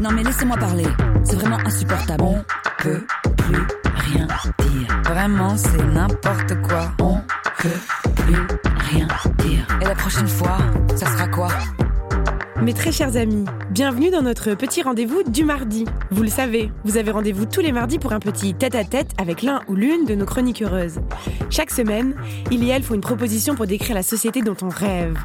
Non mais laissez-moi parler. C'est vraiment insupportable. On peut plus rien dire. Vraiment, c'est n'importe quoi. On peut plus rien dire. Et la prochaine fois, ça sera quoi? Mes très chers amis, bienvenue dans notre petit rendez-vous du mardi. Vous le savez, vous avez rendez-vous tous les mardis pour un petit tête-à-tête avec l'un ou l'une de nos chroniques heureuses. Chaque semaine, il et elle font une proposition pour décrire la société dont on rêve.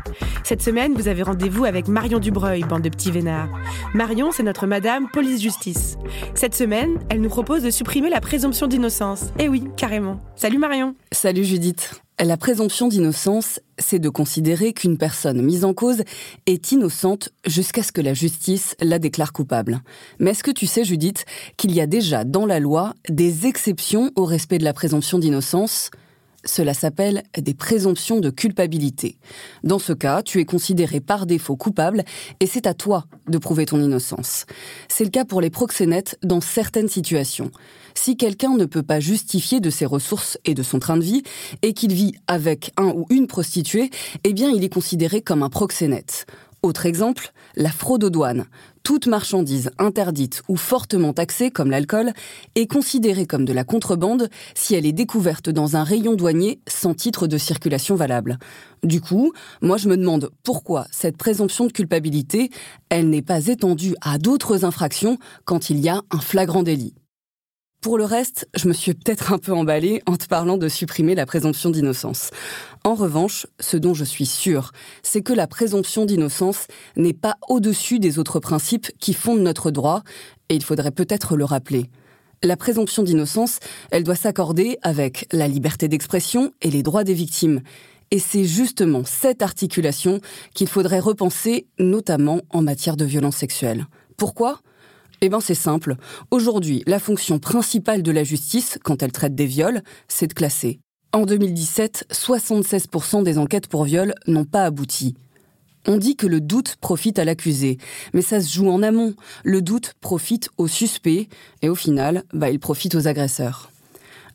Cette semaine, vous avez rendez-vous avec Marion Dubreuil, bande de petits vénards. Marion, c'est notre madame police-justice. Cette semaine, elle nous propose de supprimer la présomption d'innocence. Eh oui, carrément. Salut Marion Salut Judith. La présomption d'innocence, c'est de considérer qu'une personne mise en cause est innocente jusqu'à ce que la justice la déclare coupable. Mais est-ce que tu sais, Judith, qu'il y a déjà dans la loi des exceptions au respect de la présomption d'innocence? Cela s'appelle des présomptions de culpabilité. Dans ce cas, tu es considéré par défaut coupable et c'est à toi de prouver ton innocence. C'est le cas pour les proxénètes dans certaines situations. Si quelqu'un ne peut pas justifier de ses ressources et de son train de vie et qu'il vit avec un ou une prostituée, eh il est considéré comme un proxénète. Autre exemple, la fraude aux douanes. Toute marchandise interdite ou fortement taxée, comme l'alcool, est considérée comme de la contrebande si elle est découverte dans un rayon douanier sans titre de circulation valable. Du coup, moi je me demande pourquoi cette présomption de culpabilité, elle n'est pas étendue à d'autres infractions quand il y a un flagrant délit. Pour le reste, je me suis peut-être un peu emballée en te parlant de supprimer la présomption d'innocence. En revanche, ce dont je suis sûre, c'est que la présomption d'innocence n'est pas au-dessus des autres principes qui fondent notre droit, et il faudrait peut-être le rappeler. La présomption d'innocence, elle doit s'accorder avec la liberté d'expression et les droits des victimes. Et c'est justement cette articulation qu'il faudrait repenser, notamment en matière de violence sexuelle. Pourquoi? Eh bien c'est simple. Aujourd'hui, la fonction principale de la justice, quand elle traite des viols, c'est de classer. En 2017, 76% des enquêtes pour viol n'ont pas abouti. On dit que le doute profite à l'accusé, mais ça se joue en amont. Le doute profite au suspect, et au final, bah, il profite aux agresseurs.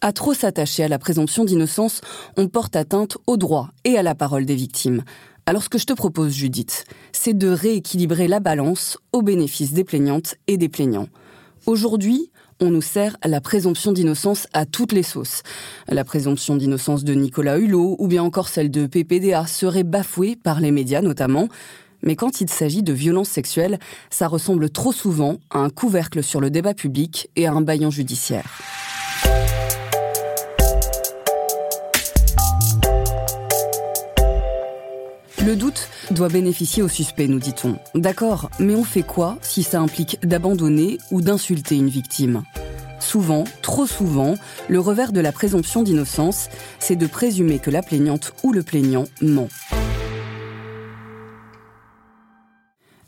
À trop s'attacher à la présomption d'innocence, on porte atteinte au droit et à la parole des victimes. Alors ce que je te propose, Judith, c'est de rééquilibrer la balance au bénéfice des plaignantes et des plaignants. Aujourd'hui, on nous sert la présomption d'innocence à toutes les sauces. La présomption d'innocence de Nicolas Hulot ou bien encore celle de PPDA serait bafouée par les médias notamment. Mais quand il s'agit de violences sexuelles, ça ressemble trop souvent à un couvercle sur le débat public et à un baillant judiciaire. Le doute doit bénéficier au suspect, nous dit-on. D'accord, mais on fait quoi si ça implique d'abandonner ou d'insulter une victime? Souvent, trop souvent, le revers de la présomption d'innocence, c'est de présumer que la plaignante ou le plaignant ment.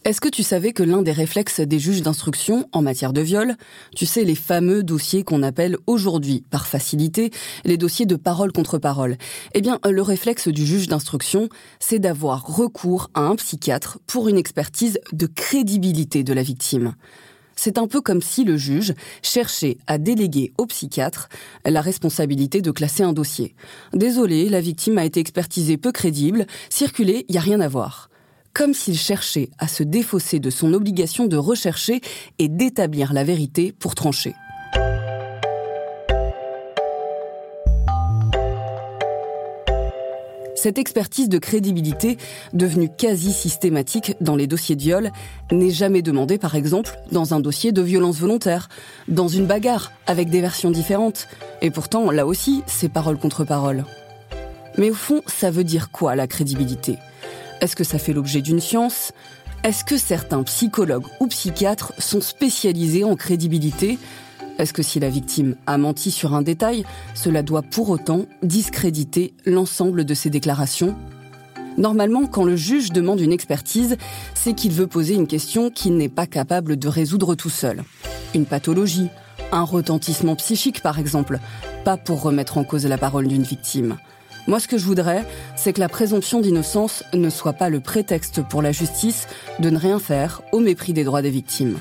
Est-ce que tu savais que l'un des réflexes des juges d'instruction en matière de viol, tu sais les fameux dossiers qu'on appelle aujourd'hui, par facilité, les dossiers de parole contre parole, eh bien le réflexe du juge d'instruction, c'est d'avoir recours à un psychiatre pour une expertise de crédibilité de la victime. C'est un peu comme si le juge cherchait à déléguer au psychiatre la responsabilité de classer un dossier. Désolé, la victime a été expertisée peu crédible, circulé, il n'y a rien à voir comme s'il cherchait à se défausser de son obligation de rechercher et d'établir la vérité pour trancher. Cette expertise de crédibilité, devenue quasi systématique dans les dossiers de viol, n'est jamais demandée par exemple dans un dossier de violence volontaire, dans une bagarre avec des versions différentes. Et pourtant, là aussi, c'est parole contre parole. Mais au fond, ça veut dire quoi la crédibilité? Est-ce que ça fait l'objet d'une science? Est-ce que certains psychologues ou psychiatres sont spécialisés en crédibilité? Est-ce que si la victime a menti sur un détail, cela doit pour autant discréditer l'ensemble de ses déclarations? Normalement, quand le juge demande une expertise, c'est qu'il veut poser une question qu'il n'est pas capable de résoudre tout seul. Une pathologie, un retentissement psychique par exemple, pas pour remettre en cause la parole d'une victime. Moi, ce que je voudrais, c'est que la présomption d'innocence ne soit pas le prétexte pour la justice de ne rien faire au mépris des droits des victimes.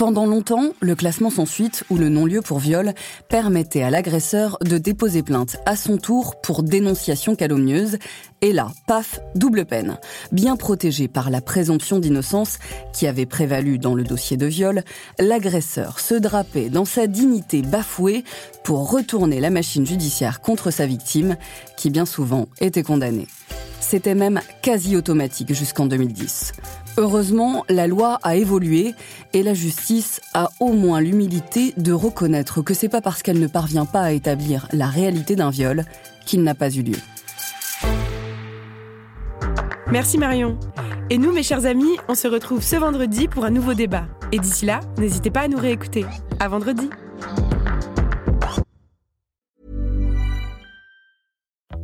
Pendant longtemps, le classement sans suite ou le non-lieu pour viol permettait à l'agresseur de déposer plainte à son tour pour dénonciation calomnieuse. Et là, paf, double peine. Bien protégé par la présomption d'innocence qui avait prévalu dans le dossier de viol, l'agresseur se drapait dans sa dignité bafouée pour retourner la machine judiciaire contre sa victime, qui bien souvent était condamnée. C'était même quasi automatique jusqu'en 2010. Heureusement, la loi a évolué et la justice a au moins l'humilité de reconnaître que c'est pas parce qu'elle ne parvient pas à établir la réalité d'un viol qu'il n'a pas eu lieu. Merci Marion. Et nous, mes chers amis, on se retrouve ce vendredi pour un nouveau débat. Et d'ici là, n'hésitez pas à nous réécouter. À vendredi.